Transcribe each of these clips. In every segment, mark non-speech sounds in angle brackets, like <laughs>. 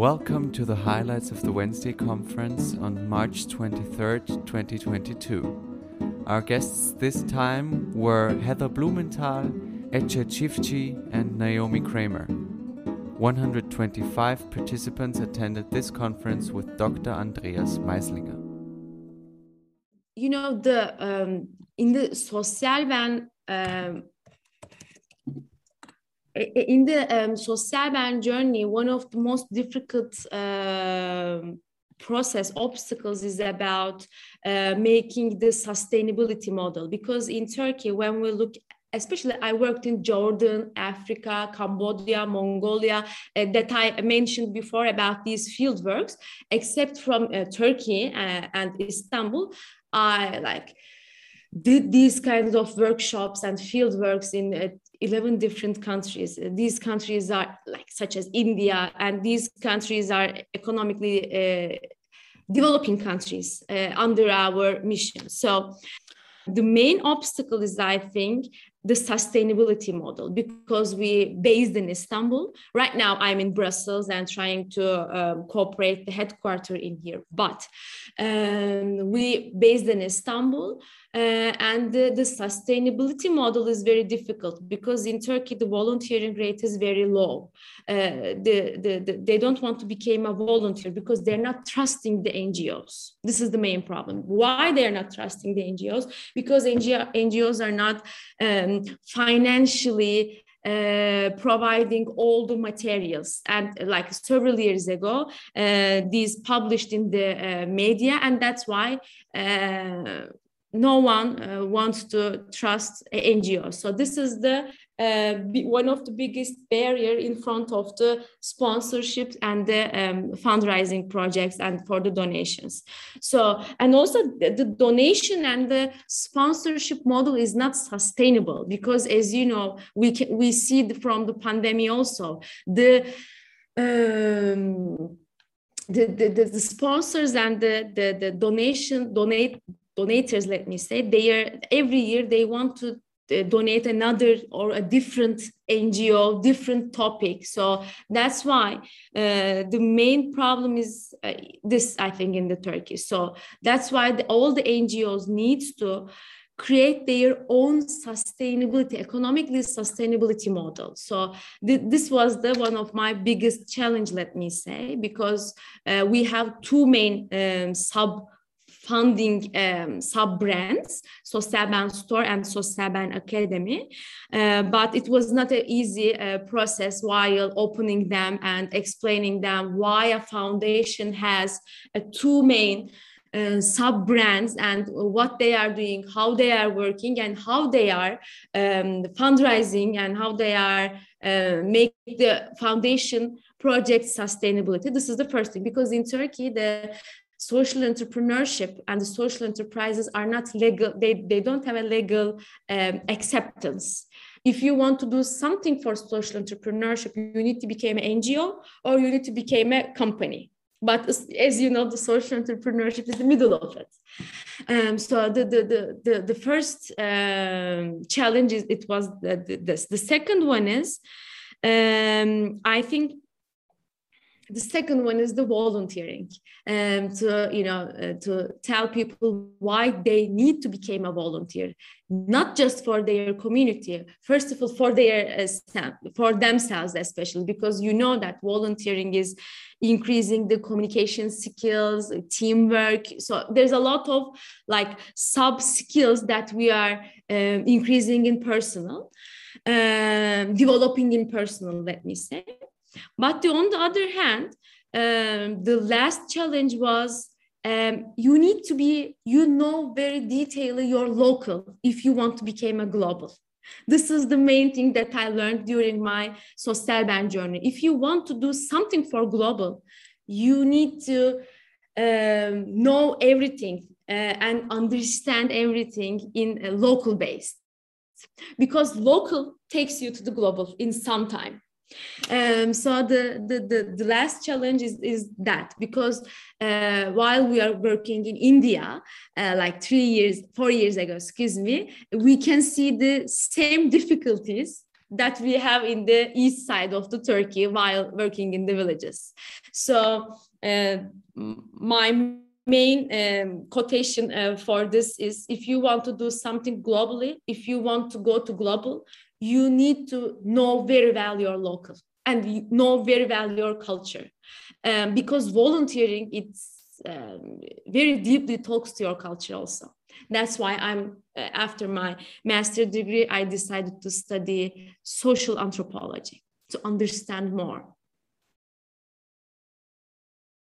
Welcome to the highlights of the Wednesday conference on March 23rd, 2022. Our guests this time were Heather Blumenthal, Ece Çiftçi, and Naomi Kramer. 125 participants attended this conference with Dr. Andreas Maislinger. You know, the um, in the Sosyalben um, in the um, Sosyalben journey, one of the most difficult uh, process obstacles is about uh, making the sustainability model. Because in Turkey, when we look especially I worked in Jordan, Africa, Cambodia, Mongolia, uh, that I mentioned before about these field works, except from uh, Turkey uh, and Istanbul, I like did these kinds of workshops and field works in uh, 11 different countries. These countries are like such as India, and these countries are economically uh, developing countries uh, under our mission. So the main obstacle is, I think, the sustainability model because we based in Istanbul. Right now, I'm in Brussels and trying to um, cooperate the headquarter in here. But um, we based in Istanbul, uh, and the, the, sustainability model is very difficult because in Turkey the volunteering rate is very low. Uh, the, the, the, they don't want to become a volunteer because they're not trusting the NGOs. This is the main problem. Why they're not trusting the NGOs? Because NGO, NGOs are not um, financially uh, providing all the materials and like several years ago uh, these published in the uh, media and that's why uh, no one uh, wants to trust NGOs. So this is the uh, one of the biggest barrier in front of the sponsorships and the um, fundraising projects and for the donations. So and also the, the, donation and the sponsorship model is not sustainable because as you know we can, we see from the pandemic also the um, the, the, the, sponsors and the, the, the donation donate donators, let me say, they are every year they want to uh, donate another or a different NGO, different topic. So that's why uh, the main problem is uh, this, I think, in the Turkey. So that's why the, all the NGOs needs to create their own sustainability, economically sustainability model. So th- this was the one of my biggest challenge, let me say, because uh, we have two main um, sub funding um, sub-brands, Sosyalben Store and Sosyalben Academy. Uh, but it was not an easy uh, process while opening them and explaining them why a foundation has uh, two main uh, sub brands and what they are doing, how they are working, and how they are um, fundraising and how they are uh, make the foundation project sustainability. This is the first thing because in Turkey the social entrepreneurship and the social enterprises are not legal they, they don't have a legal um, acceptance. If you want to do something for social entrepreneurship you need to become an ngo or you need to become a company. But as, you know the social entrepreneurship is the middle of it. Um, so the, the, the, the, the first um, challenge is it was the, the, this. the second one is um, i think the second one is the volunteering um, to you know uh, to tell people why they need to become a volunteer not just for their community first of all for their uh, for themselves especially because you know that volunteering is increasing the communication skills teamwork. So there's a lot of like sub skills that we are um, increasing in personal um, developing in personal let me say but the, on the other hand, um, the last challenge was um, you need to be, you know, very detailed your local if you want to become a global. This is the main thing that I learned during my Sosyalben journey. If you want to do something for global, you need to um, know everything uh, and understand everything in a local base because local takes you to the global in some time um, so the, the, the, the, last challenge is, is that because uh, while we are working in India, uh, like three years, four years ago, excuse me, we can see the same difficulties that we have in the east side of the Turkey while working in the villages. So uh, my main um, quotation uh, for this is if you want to do something globally, if you want to go to global, you need to know very well your local and know very well your culture. Um, because volunteering, it's um, very deeply talks to your culture also. That's why I'm uh, after my master degree, I decided to study social anthropology to understand more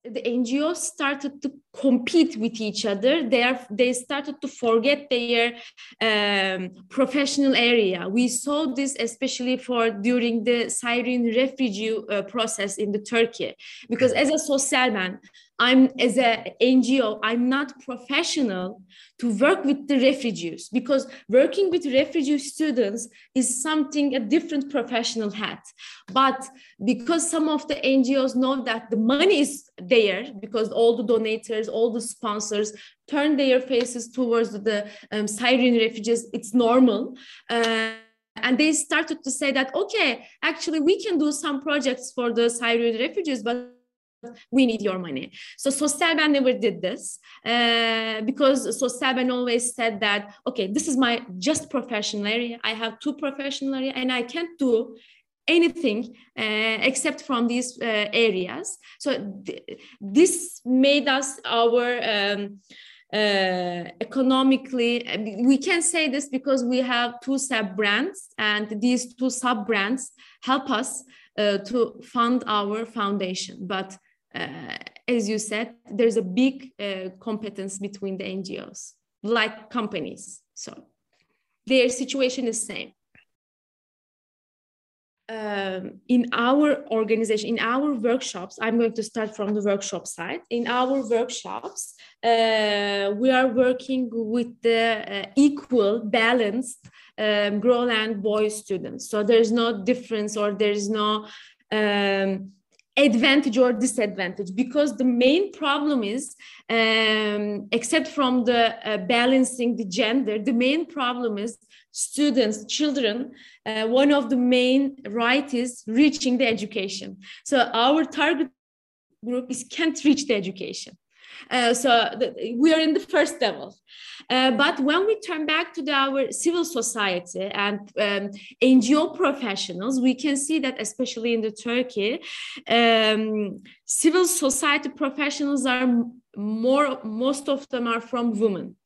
the NGOs started to compete with each other. They are they started to forget their um, professional area. We saw this especially for during the Syrian refugee uh, process in the Turkey, because as a social man, I'm as a NGO, I'm not professional to work with the refugees because working with refugee students is something a different professional hat. But because some of the NGOs know that the money is there, because all the donators, all the sponsors turn their faces towards the um, Syrian refugees, it's normal. Uh, and they started to say that okay actually we can do some projects for the syrian refugees but we need your money. So Sosyalben never did this uh, because Sosyalben always said that, okay, this is my just professional area. I have two professional area and I can't do anything uh, except from these uh, areas. So th this made us our um, uh, economically we can say this because we have two sub brands and these two sub brands help us uh, to fund our foundation but uh, as you said, there's a big uh, competence between the NGOs, like companies. So their situation is same. Um, in our organization, in our workshops, I'm going to start from the workshop side. In our workshops, uh, we are working with the uh, equal, balanced um, girl and boy students. So there's no difference or there's no um, advantage or disadvantage? Because the main problem is um, except from the uh, balancing the gender the main problem is students children uh, one of the main right is reaching the education. So our target group is can't reach the education uh, so the, we are in the first level. Uh, but when we turn back to the, our civil society and um, NGO professionals, we can see that especially in the Turkey, um, civil society professionals are more, most of them are from women.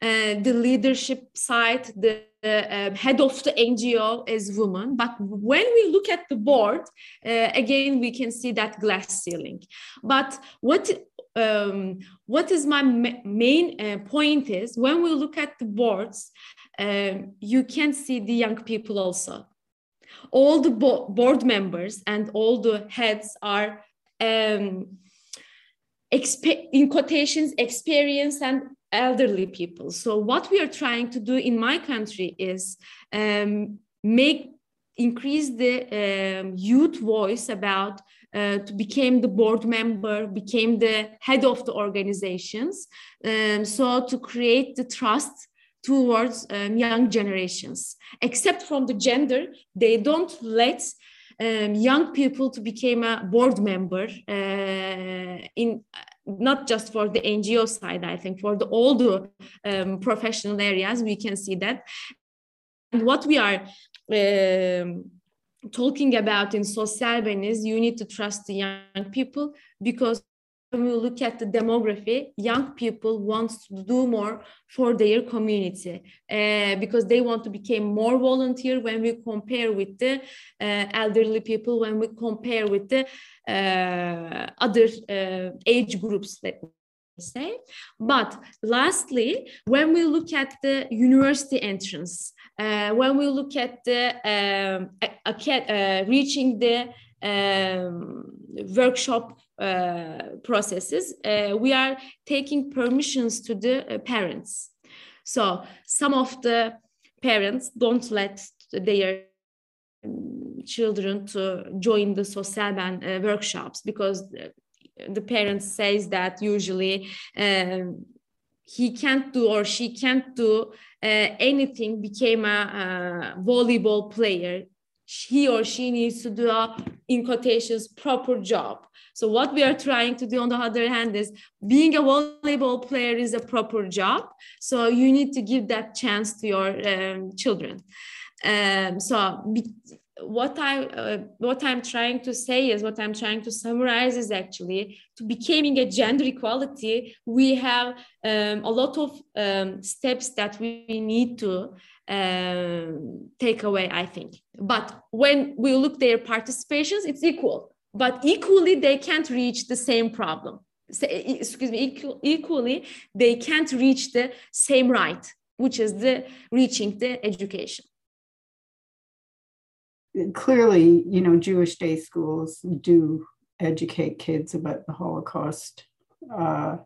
Uh, the leadership side, the uh, head of the NGO is woman. But when we look at the board, uh, again, we can see that glass ceiling. But what um, what is my ma main uh, point is when we look at the boards, um, you can see the young people also. All the bo board members and all the heads are, um, in quotations, experienced and elderly people. So what we are trying to do in my country is um, make increase the um, youth voice about uh, to become the board member, became the head of the organizations. Um, so to create the trust towards um, young generations. Except from the gender, they don't let um, young people to become a board member uh, in not just for the NGO side, I think for the all the um, professional areas, we can see that. And what we are um, talking about in Sosyalben is you need to trust the young people because when we look at the demography, young people want to do more for their community uh, because they want to become more volunteer when we compare with the uh, elderly people, when we compare with the uh, other uh, age groups, let me say. But lastly, when we look at the university entrance, when we look at the um, uh, reaching the um, workshop uh, processes, uh, we are taking permissions to the uh, parents. So some of the parents don't let their um, children to join the Sosyalben uh, workshops because the parents says that usually um, he can't do or she can't do uh, anything became a, volleyball player. He or she needs to do a in quotations proper job. So what we are trying to do on the other hand is being a volleyball player is a proper job. So you need to give that chance to your um, children. Um, so be, what I uh, what I'm trying to say is what I'm trying to summarize is actually to becoming a gender equality. We have um, a lot of um, steps that we need to um, take away. I think, but when we look their participations, it's equal. But equally, they can't reach the same problem. So, Excuse me. Equally, they can't reach the same right, which is the reaching the education clearly, you know, Jewish day schools do educate kids about the Holocaust. Uh,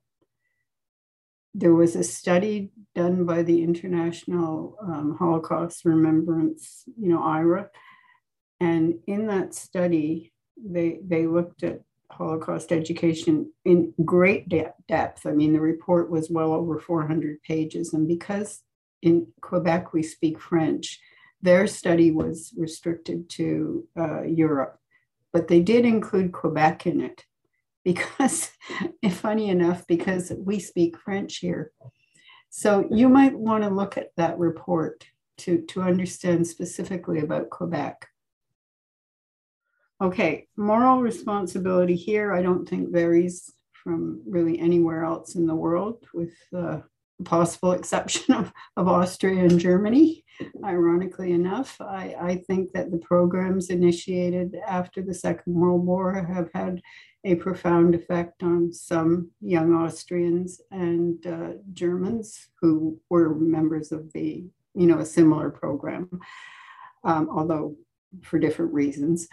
there was a study done by the International um, Holocaust Remembrance, you know, IRA, and in that study, they they looked at Holocaust education in great de- depth. I mean, the report was well over 400 pages, and because in Quebec we speak French, their study was restricted to uh, Europe, but they did include Quebec in it <laughs> because, funny enough, because we speak French here. So you might want to look at that report to, to understand specifically about Quebec. Okay, moral responsibility here, I don't think varies from really anywhere else in the world, with uh, possible exception <laughs> of, of Austria and Germany. Ironically enough, I, I think that the programs initiated after the Second World War have had a profound effect on some young Austrians and uh, Germans who were members of the, you know, a similar program, um, although for different reasons.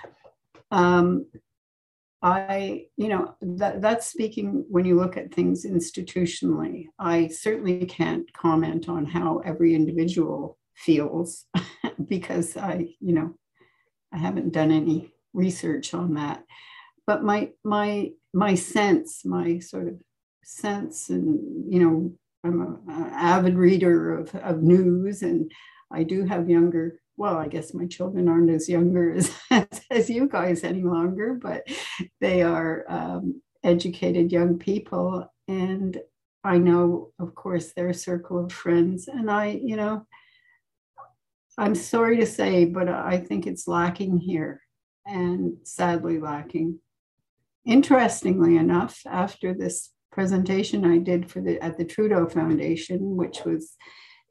Um, I, you know, that, that's speaking when you look at things institutionally. I certainly can't comment on how every individual feels <laughs> because I, you know, I haven't done any research on that. But my my my sense, my sort of sense, and you know, I'm an avid reader of, of news, and I do have younger well, I guess my children aren't as younger <laughs> as, as you guys any longer, but they are um, educated young people. And I know, of course, their circle of friends. And I, you know, I'm sorry to say, but I think it's lacking here and sadly lacking. Interestingly enough, after this presentation I did for the at the Trudeau Foundation, which was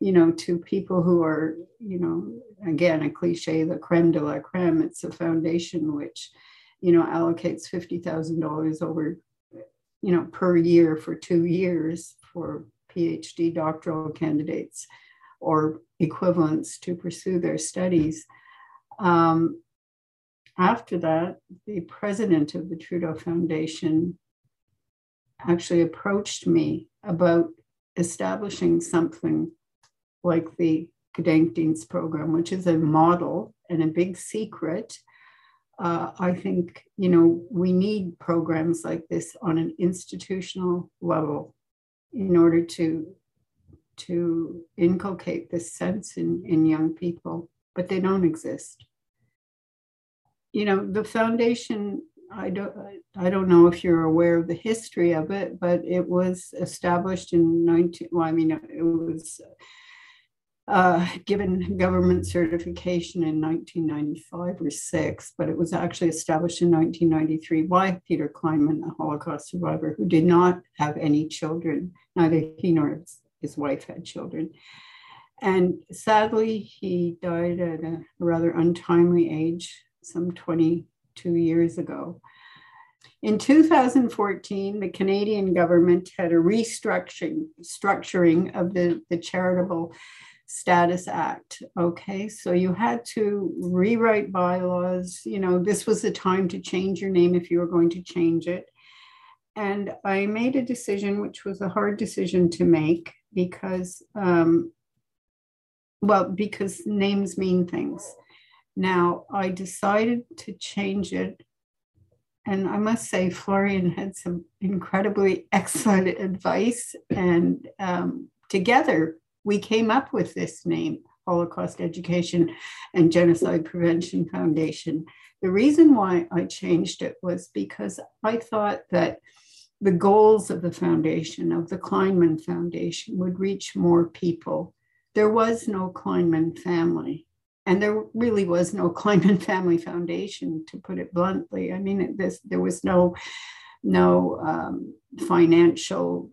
you know, to people who are, you know, again, a cliche, the creme de la creme. It's a foundation which, you know, allocates $50,000 over, you know, per year for two years for PhD doctoral candidates or equivalents to pursue their studies. Um, after that, the president of the Trudeau Foundation actually approached me about establishing something like the Gedenkdienst program, which is a model and a big secret. Uh, I think you know we need programs like this on an institutional level in order to to inculcate this sense in, in young people, but they don't exist. You know, the foundation, I don't I don't know if you're aware of the history of it, but it was established in 19 well, I mean it was uh, given government certification in 1995 or six, but it was actually established in 1993 by Peter Kleinman, a Holocaust survivor who did not have any children. Neither he nor his, wife had children. And sadly, he died at a rather untimely age, some 22 years ago. In 2014, the Canadian government had a restructuring structuring of the, the charitable Status Act. Okay, so you had to rewrite bylaws. You know, this was the time to change your name if you were going to change it. And I made a decision, which was a hard decision to make because, um, well, because names mean things. Now, I decided to change it. And I must say, Florian had some incredibly <laughs> excellent advice. And um, together, we came up with this name, Holocaust Education and Genocide Prevention Foundation. The reason why I changed it was because I thought that the goals of the foundation, of the Kleinman Foundation, would reach more people. There was no Kleinman family, and there really was no <laughs> Kleinman Family Foundation, to put it bluntly. I mean, this, there was no no um, financial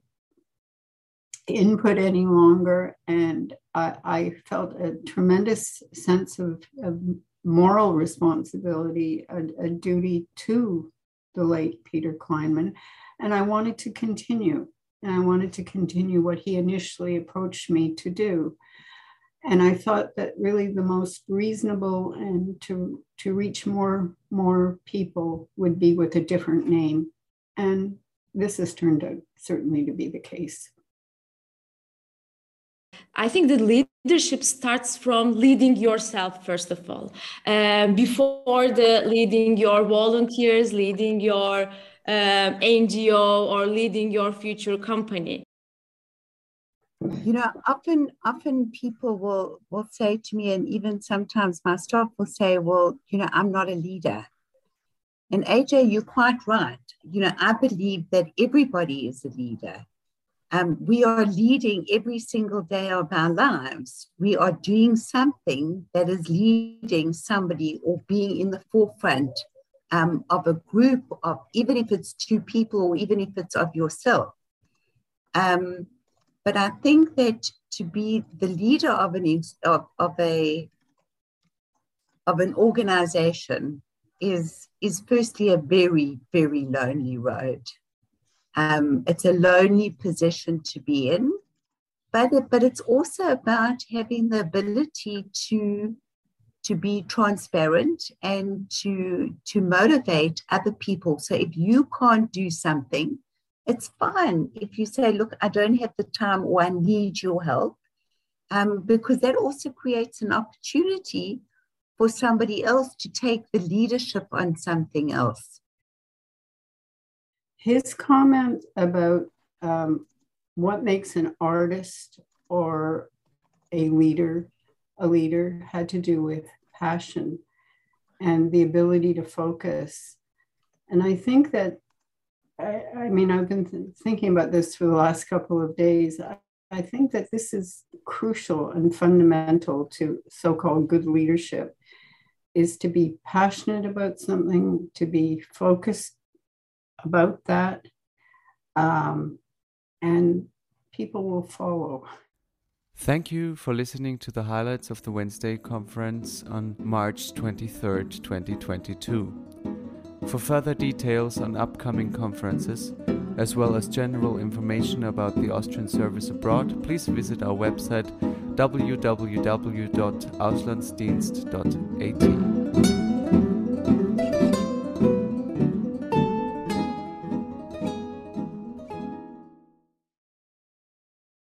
input any longer, and I, I, felt a tremendous sense of, of moral responsibility, a, a duty to the late Peter Kleinman and I wanted to continue. And I wanted to continue what he initially approached me to do. And I thought that really the most reasonable and to, to reach more, more people would be with a different name. And this has turned out certainly to be the case. I think the leadership starts from leading yourself, first of all, um, before the leading your volunteers, leading your um, NGO or leading your future company? You know, often often people will will say to me, and even sometimes my staff will say, "Well, you know, I'm not a leader." And AJ, you're quite right. You know, I believe that everybody is a leader. Um, we are leading every single day of our lives. We are doing something that is leading somebody or being in the forefront um, of a group of, even if it's two people or even if it's of yourself. Um, but I think that to be the leader of an of, of a of an organization is is firstly a very very lonely road. Um, it's a lonely position to be in, but but it's also about having the ability to to be transparent and to to motivate other people. So if you can't do something it's fine. If you say look i don't have the time or i need your help um, because that also creates an opportunity for somebody else to take the leadership on something else his comment about um, what makes an artist or a leader a leader had to do with passion and the ability to focus. And I think that, I, I mean, I've been th- thinking about this for the last couple of days. I, I think that this is crucial and fundamental to so called good leadership is to be passionate about something, to be focused about that, um, and people will follow. Thank you for listening to the highlights of the Wednesday conference on March 23rd, 2022. For further details on upcoming conferences, as well as general information about the Austrian service abroad, please visit our website www.auslandsdienst.at.